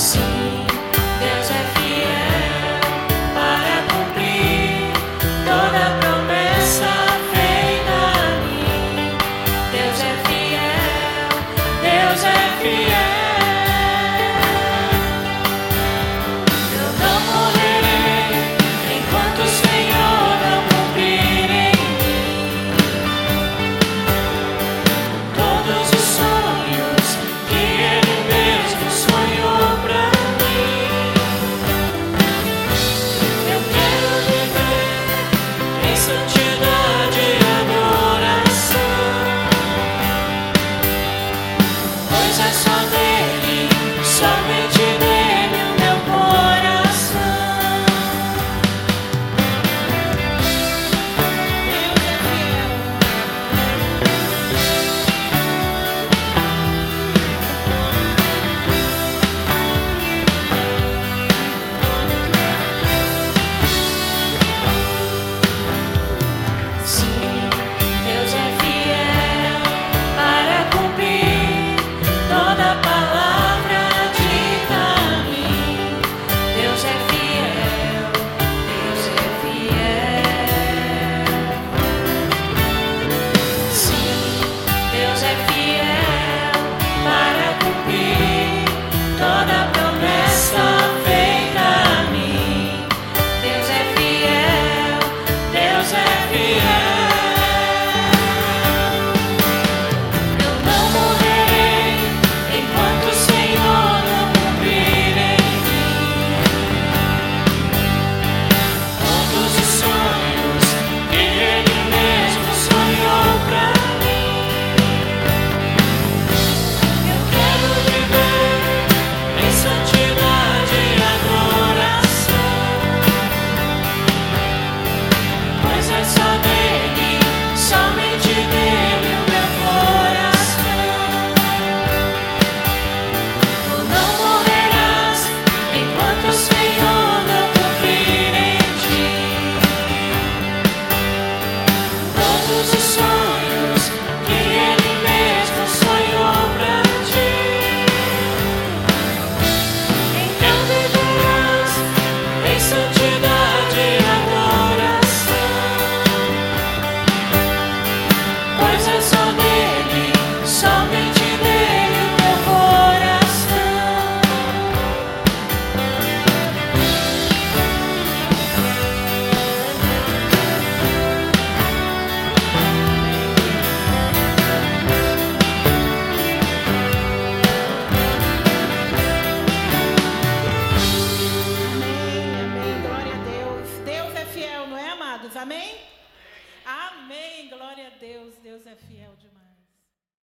see. Jesus on the a song. Amém? Amém. Glória a Deus. Deus é fiel demais.